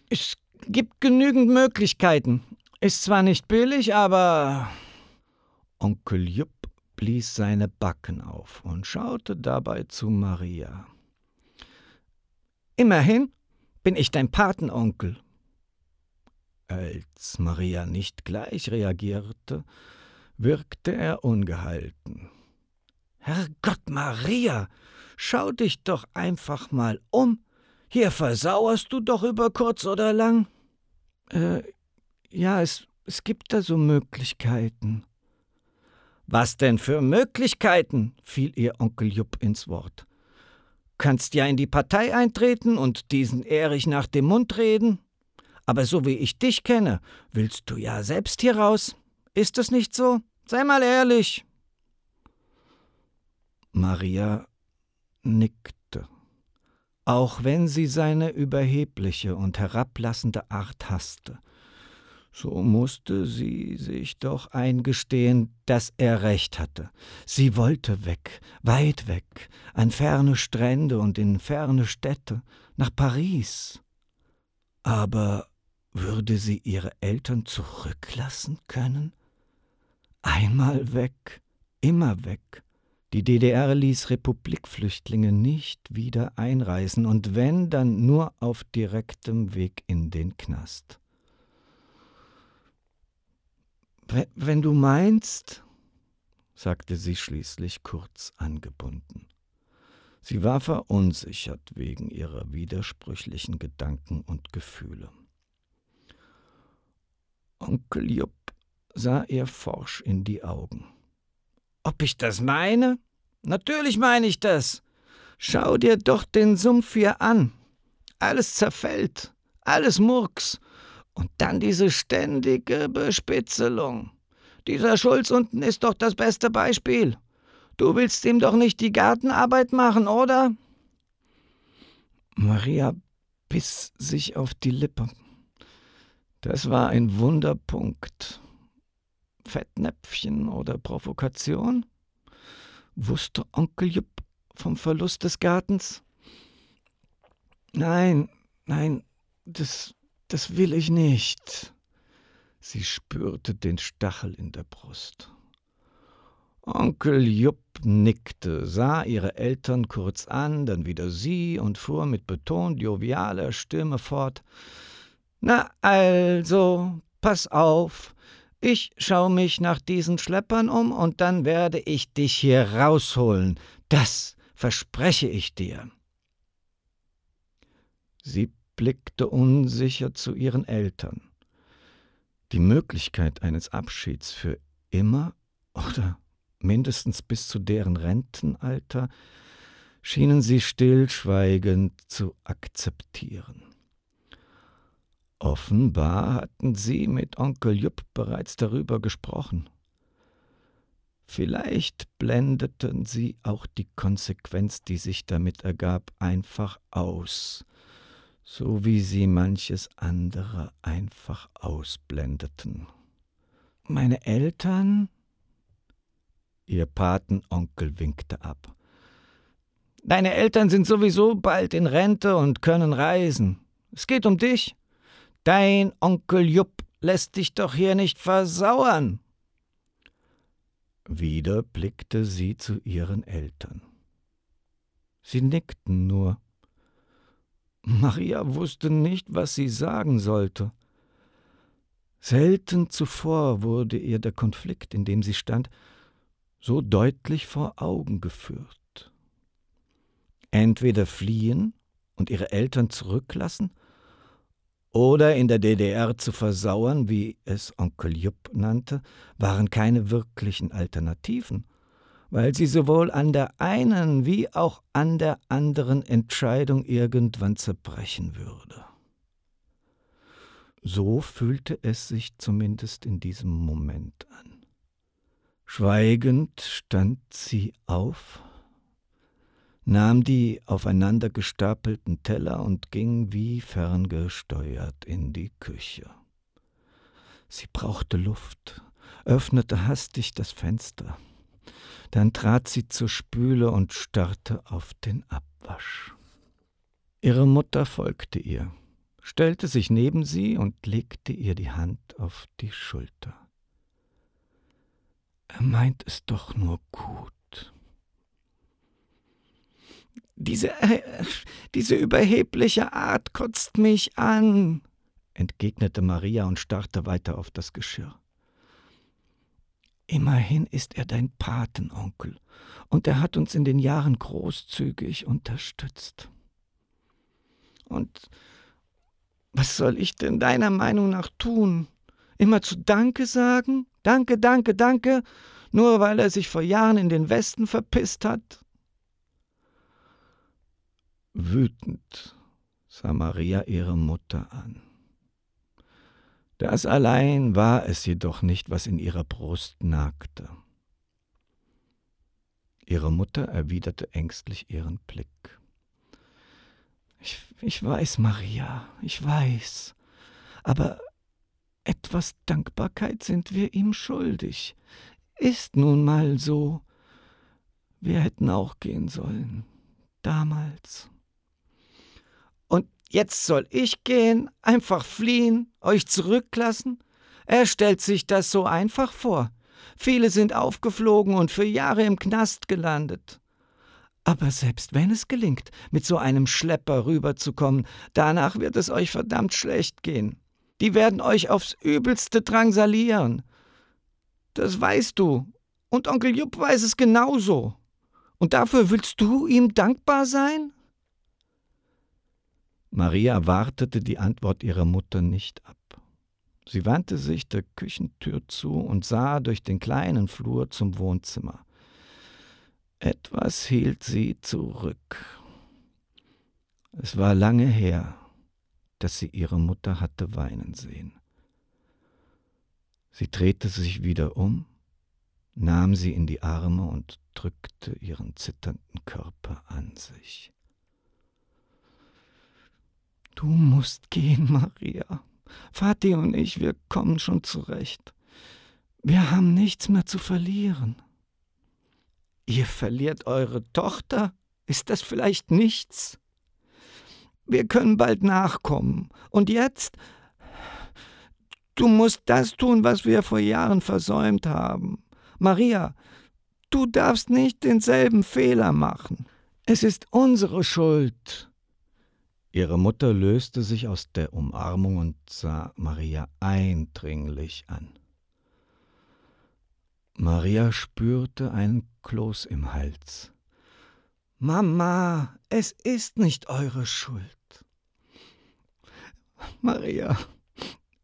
Es gibt genügend Möglichkeiten. Ist zwar nicht billig, aber. Onkel Jupp blies seine Backen auf und schaute dabei zu Maria. Immerhin bin ich dein Patenonkel. Als Maria nicht gleich reagierte, wirkte er ungehalten. Herrgott, Maria, schau dich doch einfach mal um. Hier versauerst du doch über kurz oder lang. Äh, ja, es, es gibt da so Möglichkeiten. Was denn für Möglichkeiten? fiel ihr Onkel Jupp ins Wort. Kannst ja in die Partei eintreten und diesen Erich nach dem Mund reden. Aber so wie ich dich kenne, willst du ja selbst hier raus. Ist es nicht so? Sei mal ehrlich. Maria nickte. Auch wenn sie seine überhebliche und herablassende Art hasste, so musste sie sich doch eingestehen, dass er recht hatte. Sie wollte weg, weit weg, an ferne Strände und in ferne Städte, nach Paris. Aber würde sie ihre Eltern zurücklassen können? Einmal weg, immer weg. Die DDR ließ Republikflüchtlinge nicht wieder einreisen und wenn, dann nur auf direktem Weg in den Knast. Wenn du meinst, sagte sie schließlich kurz angebunden. Sie war verunsichert wegen ihrer widersprüchlichen Gedanken und Gefühle. Onkel Jupp sah ihr forsch in die Augen. Ob ich das meine? Natürlich meine ich das. Schau dir doch den Sumpf hier an. Alles zerfällt, alles Murks, und dann diese ständige Bespitzelung. Dieser Schulz unten ist doch das beste Beispiel. Du willst ihm doch nicht die Gartenarbeit machen, oder? Maria biss sich auf die Lippe. Das war ein Wunderpunkt. Fettnäpfchen oder Provokation? Wusste Onkel Jupp vom Verlust des Gartens? Nein, nein, das das will ich nicht. Sie spürte den Stachel in der Brust. Onkel Jupp nickte, sah ihre Eltern kurz an, dann wieder sie und fuhr mit betont jovialer Stimme fort. Na also, pass auf, ich schau mich nach diesen Schleppern um und dann werde ich dich hier rausholen. Das verspreche ich dir. Sie blickte unsicher zu ihren Eltern. Die Möglichkeit eines Abschieds für immer oder mindestens bis zu deren Rentenalter schienen sie stillschweigend zu akzeptieren. Offenbar hatten sie mit Onkel Jupp bereits darüber gesprochen. Vielleicht blendeten sie auch die Konsequenz, die sich damit ergab, einfach aus, so wie sie manches andere einfach ausblendeten. Meine Eltern? Ihr Patenonkel winkte ab. Deine Eltern sind sowieso bald in Rente und können reisen. Es geht um dich. Dein Onkel Jupp lässt dich doch hier nicht versauern. Wieder blickte sie zu ihren Eltern. Sie nickten nur. Maria wusste nicht, was sie sagen sollte. Selten zuvor wurde ihr der Konflikt, in dem sie stand, so deutlich vor Augen geführt. Entweder fliehen und ihre Eltern zurücklassen oder in der DDR zu versauern, wie es Onkel Jupp nannte, waren keine wirklichen Alternativen – weil sie sowohl an der einen wie auch an der anderen Entscheidung irgendwann zerbrechen würde. So fühlte es sich zumindest in diesem Moment an. Schweigend stand sie auf, nahm die aufeinander gestapelten Teller und ging wie ferngesteuert in die Küche. Sie brauchte Luft, öffnete hastig das Fenster. Dann trat sie zur Spüle und starrte auf den Abwasch. Ihre Mutter folgte ihr stellte sich neben sie und legte ihr die Hand auf die Schulter. Er meint es doch nur gut. Diese, äh, diese überhebliche Art kotzt mich an, entgegnete Maria und starrte weiter auf das Geschirr. Immerhin ist er dein Patenonkel, und er hat uns in den Jahren großzügig unterstützt. Und was soll ich denn deiner Meinung nach tun? Immer zu Danke sagen? Danke, danke, danke, nur weil er sich vor Jahren in den Westen verpisst hat? Wütend sah Maria ihre Mutter an. Das allein war es jedoch nicht, was in ihrer Brust nagte. Ihre Mutter erwiderte ängstlich ihren Blick. Ich, ich weiß, Maria, ich weiß. Aber etwas Dankbarkeit sind wir ihm schuldig. Ist nun mal so. Wir hätten auch gehen sollen. Damals. Jetzt soll ich gehen, einfach fliehen, euch zurücklassen? Er stellt sich das so einfach vor. Viele sind aufgeflogen und für Jahre im Knast gelandet. Aber selbst wenn es gelingt, mit so einem Schlepper rüberzukommen, danach wird es euch verdammt schlecht gehen. Die werden euch aufs übelste drangsalieren. Das weißt du. Und Onkel Jupp weiß es genauso. Und dafür willst du ihm dankbar sein? Maria wartete die Antwort ihrer Mutter nicht ab. Sie wandte sich der Küchentür zu und sah durch den kleinen Flur zum Wohnzimmer. Etwas hielt sie zurück. Es war lange her, dass sie ihre Mutter hatte weinen sehen. Sie drehte sich wieder um, nahm sie in die Arme und drückte ihren zitternden Körper an sich. Du musst gehen, Maria. Vati und ich, wir kommen schon zurecht. Wir haben nichts mehr zu verlieren. Ihr verliert eure Tochter? Ist das vielleicht nichts? Wir können bald nachkommen. Und jetzt? Du musst das tun, was wir vor Jahren versäumt haben. Maria, du darfst nicht denselben Fehler machen. Es ist unsere Schuld. Ihre Mutter löste sich aus der Umarmung und sah Maria eindringlich an. Maria spürte einen Kloß im Hals. Mama, es ist nicht eure Schuld. Maria,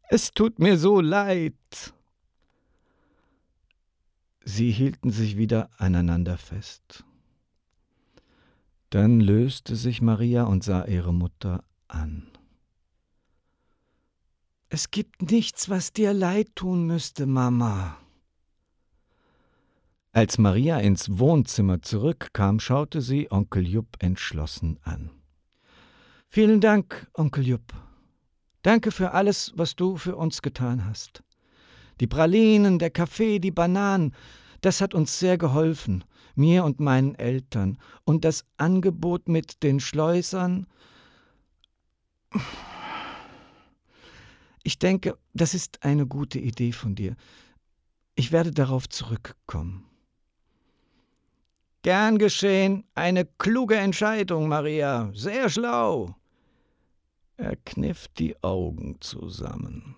es tut mir so leid. Sie hielten sich wieder aneinander fest. Dann löste sich Maria und sah ihre Mutter an. Es gibt nichts, was dir leid tun müsste, Mama. Als Maria ins Wohnzimmer zurückkam, schaute sie Onkel Jupp entschlossen an. Vielen Dank, Onkel Jupp. Danke für alles, was du für uns getan hast. Die Pralinen, der Kaffee, die Bananen, das hat uns sehr geholfen, mir und meinen Eltern. Und das Angebot mit den Schleusern. Ich denke, das ist eine gute Idee von dir. Ich werde darauf zurückkommen. Gern geschehen. Eine kluge Entscheidung, Maria. Sehr schlau. Er kniff die Augen zusammen.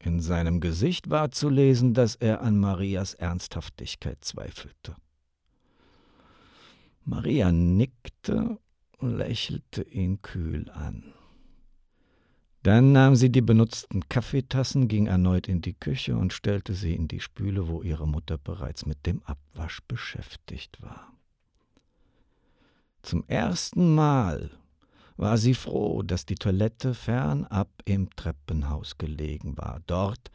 In seinem Gesicht war zu lesen, dass er an Marias Ernsthaftigkeit zweifelte. Maria nickte und lächelte ihn kühl an. Dann nahm sie die benutzten Kaffeetassen, ging erneut in die Küche und stellte sie in die Spüle, wo ihre Mutter bereits mit dem Abwasch beschäftigt war. Zum ersten Mal war sie froh, dass die Toilette fernab im Treppenhaus gelegen war, dort,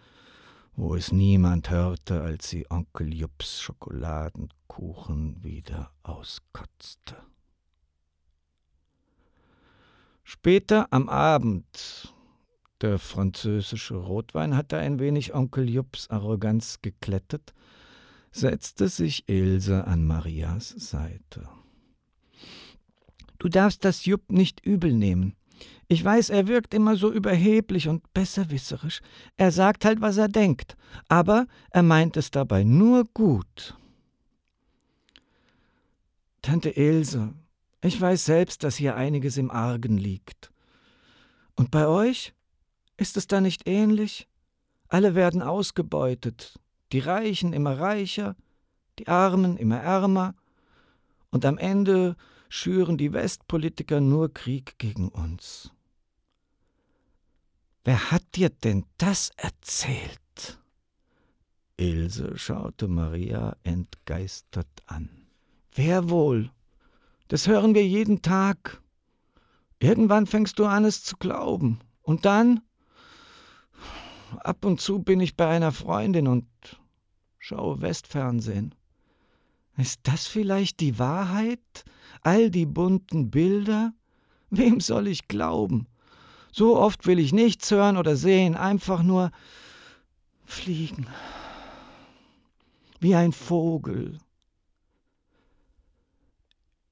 wo es niemand hörte, als sie Onkel Jupps Schokoladenkuchen wieder auskotzte. Später am Abend, der französische Rotwein hatte ein wenig Onkel Jupps Arroganz geklettet, setzte sich Ilse an Marias Seite. Du darfst das Jupp nicht übel nehmen. Ich weiß, er wirkt immer so überheblich und besserwisserisch. Er sagt halt, was er denkt, aber er meint es dabei nur gut. Tante Ilse, ich weiß selbst, dass hier einiges im Argen liegt. Und bei euch? Ist es da nicht ähnlich? Alle werden ausgebeutet, die Reichen immer reicher, die Armen immer ärmer, und am Ende schüren die Westpolitiker nur Krieg gegen uns. Wer hat dir denn das erzählt? Ilse schaute Maria entgeistert an. Wer wohl? Das hören wir jeden Tag. Irgendwann fängst du an, es zu glauben. Und dann? Ab und zu bin ich bei einer Freundin und schaue Westfernsehen. Ist das vielleicht die Wahrheit? All die bunten Bilder? Wem soll ich glauben? So oft will ich nichts hören oder sehen, einfach nur fliegen. Wie ein Vogel.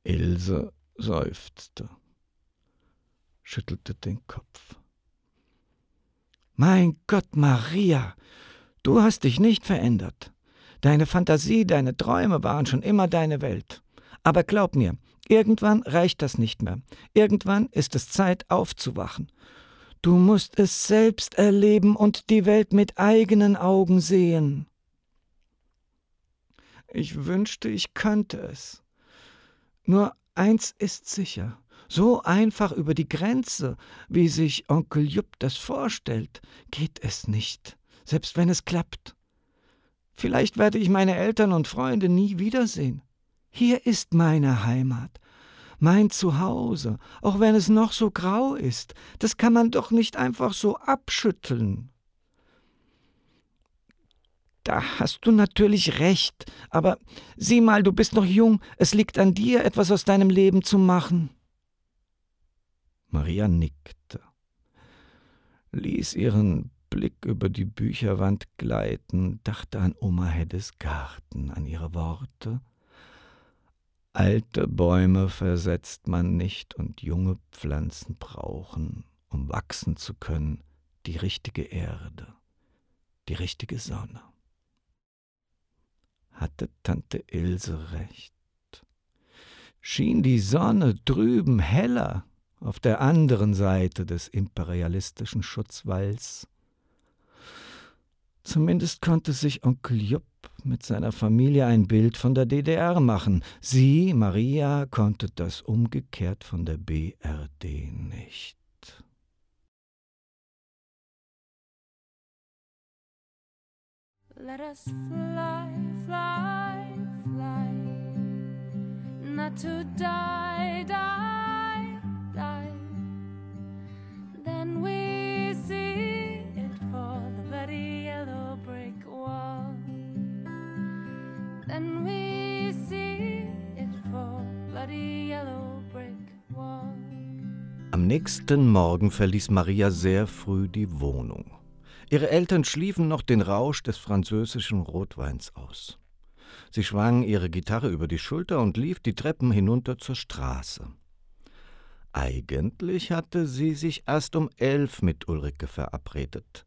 Ilse seufzte, schüttelte den Kopf. Mein Gott, Maria, du hast dich nicht verändert. Deine Fantasie, deine Träume waren schon immer deine Welt. Aber glaub mir, irgendwann reicht das nicht mehr. Irgendwann ist es Zeit aufzuwachen. Du musst es selbst erleben und die Welt mit eigenen Augen sehen. Ich wünschte, ich könnte es. Nur eins ist sicher, so einfach über die Grenze, wie sich Onkel Jupp das vorstellt, geht es nicht, selbst wenn es klappt. Vielleicht werde ich meine Eltern und Freunde nie wiedersehen. Hier ist meine Heimat, mein Zuhause, auch wenn es noch so grau ist. Das kann man doch nicht einfach so abschütteln. Da hast du natürlich recht, aber sieh mal, du bist noch jung, es liegt an dir, etwas aus deinem Leben zu machen. Maria nickte, ließ ihren Blick über die Bücherwand gleiten, dachte an Oma Heddes Garten, an ihre Worte. Alte Bäume versetzt man nicht und junge Pflanzen brauchen, um wachsen zu können, die richtige Erde, die richtige Sonne hatte Tante Ilse recht. Schien die Sonne drüben heller auf der anderen Seite des imperialistischen Schutzwalls. Zumindest konnte sich Onkel Jupp mit seiner Familie ein Bild von der DDR machen. Sie, Maria, konnte das umgekehrt von der BRD nicht. Let us fly, fly, fly. Not to die, die, die. Then we Then we see it for bloody yellow brick wall. Am nächsten Morgen verließ Maria sehr früh die Wohnung. Ihre Eltern schliefen noch den Rausch des französischen Rotweins aus. Sie schwang ihre Gitarre über die Schulter und lief die Treppen hinunter zur Straße. Eigentlich hatte sie sich erst um elf mit Ulrike verabredet.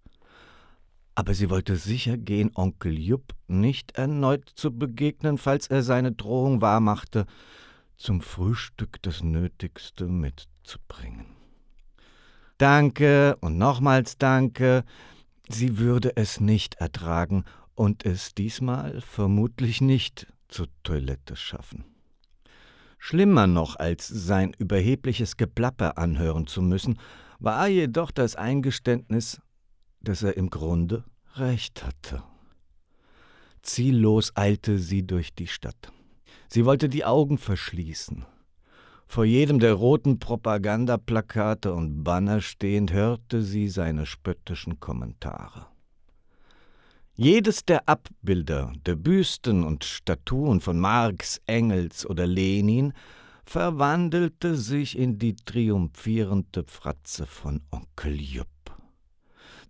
Aber sie wollte sicher gehen, Onkel Jupp nicht erneut zu begegnen, falls er seine Drohung wahrmachte, zum Frühstück das Nötigste mitzubringen. Danke und nochmals danke, Sie würde es nicht ertragen und es diesmal vermutlich nicht zur Toilette schaffen. Schlimmer noch als sein überhebliches Geplapper anhören zu müssen, war jedoch das Eingeständnis, dass er im Grunde recht hatte. Ziellos eilte sie durch die Stadt. Sie wollte die Augen verschließen. Vor jedem der roten Propagandaplakate und Banner stehend hörte sie seine spöttischen Kommentare. Jedes der Abbilder, der Büsten und Statuen von Marx, Engels oder Lenin verwandelte sich in die triumphierende Fratze von Onkel Jupp.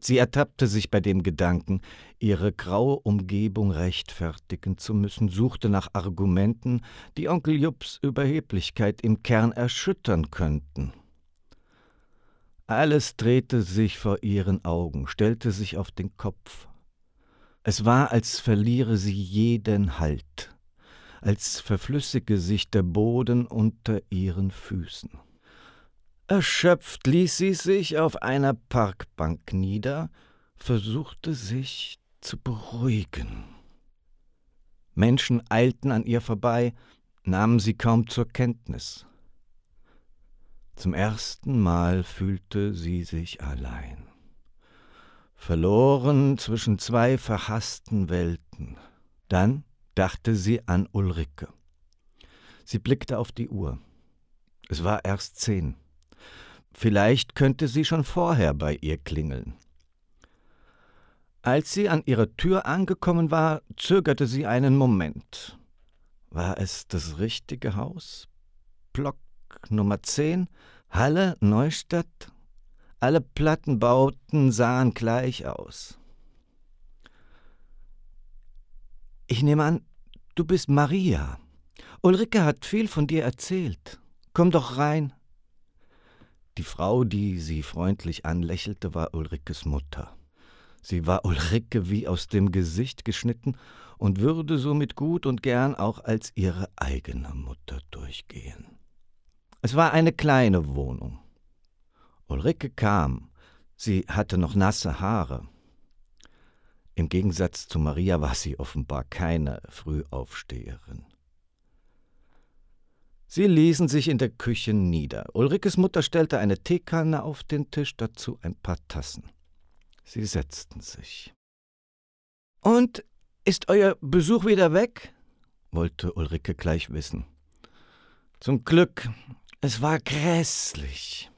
Sie ertappte sich bei dem Gedanken, ihre graue Umgebung rechtfertigen zu müssen, suchte nach Argumenten, die Onkel Jupps Überheblichkeit im Kern erschüttern könnten. Alles drehte sich vor ihren Augen, stellte sich auf den Kopf. Es war, als verliere sie jeden Halt, als verflüssige sich der Boden unter ihren Füßen. Erschöpft ließ sie sich auf einer Parkbank nieder, versuchte sich zu beruhigen. Menschen eilten an ihr vorbei, nahmen sie kaum zur Kenntnis. Zum ersten Mal fühlte sie sich allein verloren zwischen zwei verhassten Welten. Dann dachte sie an Ulrike. Sie blickte auf die Uhr. Es war erst zehn. Vielleicht könnte sie schon vorher bei ihr klingeln. Als sie an ihrer Tür angekommen war, zögerte sie einen Moment. War es das richtige Haus? Block Nummer 10, Halle, Neustadt? Alle Plattenbauten sahen gleich aus. Ich nehme an, du bist Maria. Ulrike hat viel von dir erzählt. Komm doch rein. Die Frau, die sie freundlich anlächelte, war Ulrikes Mutter. Sie war Ulrike wie aus dem Gesicht geschnitten und würde somit gut und gern auch als ihre eigene Mutter durchgehen. Es war eine kleine Wohnung. Ulrike kam. Sie hatte noch nasse Haare. Im Gegensatz zu Maria war sie offenbar keine Frühaufsteherin. Sie ließen sich in der Küche nieder. Ulrikes Mutter stellte eine Teekanne auf den Tisch, dazu ein paar Tassen. Sie setzten sich. Und ist euer Besuch wieder weg? wollte Ulrike gleich wissen. Zum Glück, es war grässlich.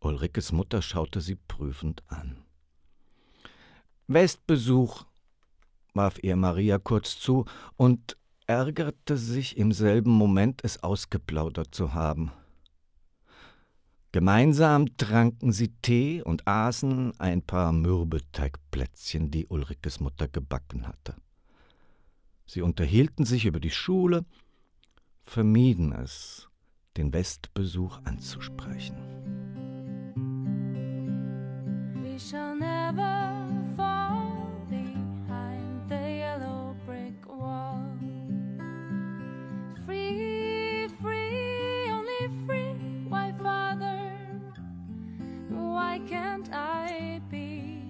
Ulrikes Mutter schaute sie prüfend an. Westbesuch, warf ihr Maria kurz zu und ärgerte sich im selben Moment, es ausgeplaudert zu haben. Gemeinsam tranken sie Tee und aßen ein paar Mürbeteigplätzchen, die Ulrikes Mutter gebacken hatte. Sie unterhielten sich über die Schule, vermieden es, den Westbesuch anzusprechen. We shall never can't I be?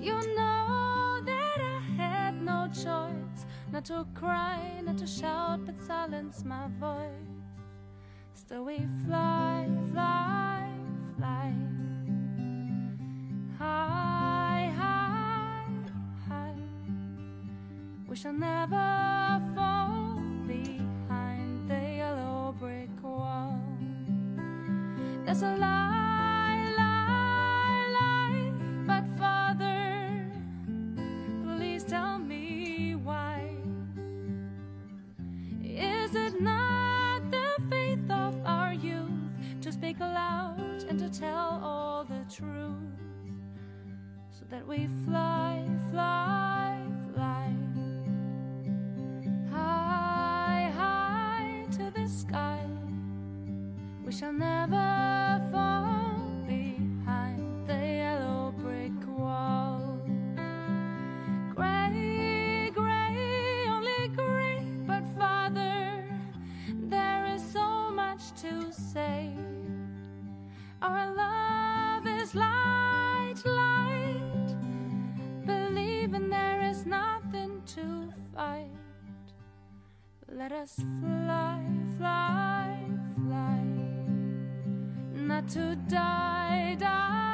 You know that I had no choice not to cry, not to shout, but silence my voice. Still, we fly, fly, fly. High, high, high. We shall never fall There's a lie, lie, lie. But Father, please tell me why. Is it not the faith of our youth to speak aloud and to tell all the truth? So that we fly, fly, fly high, high to the sky. We shall never Our love is light, light. Believing there is nothing to fight. Let us fly, fly, fly not to die, die.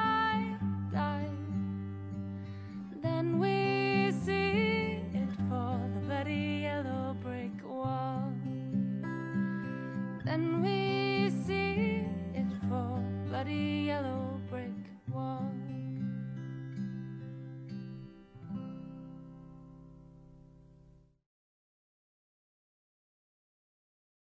body.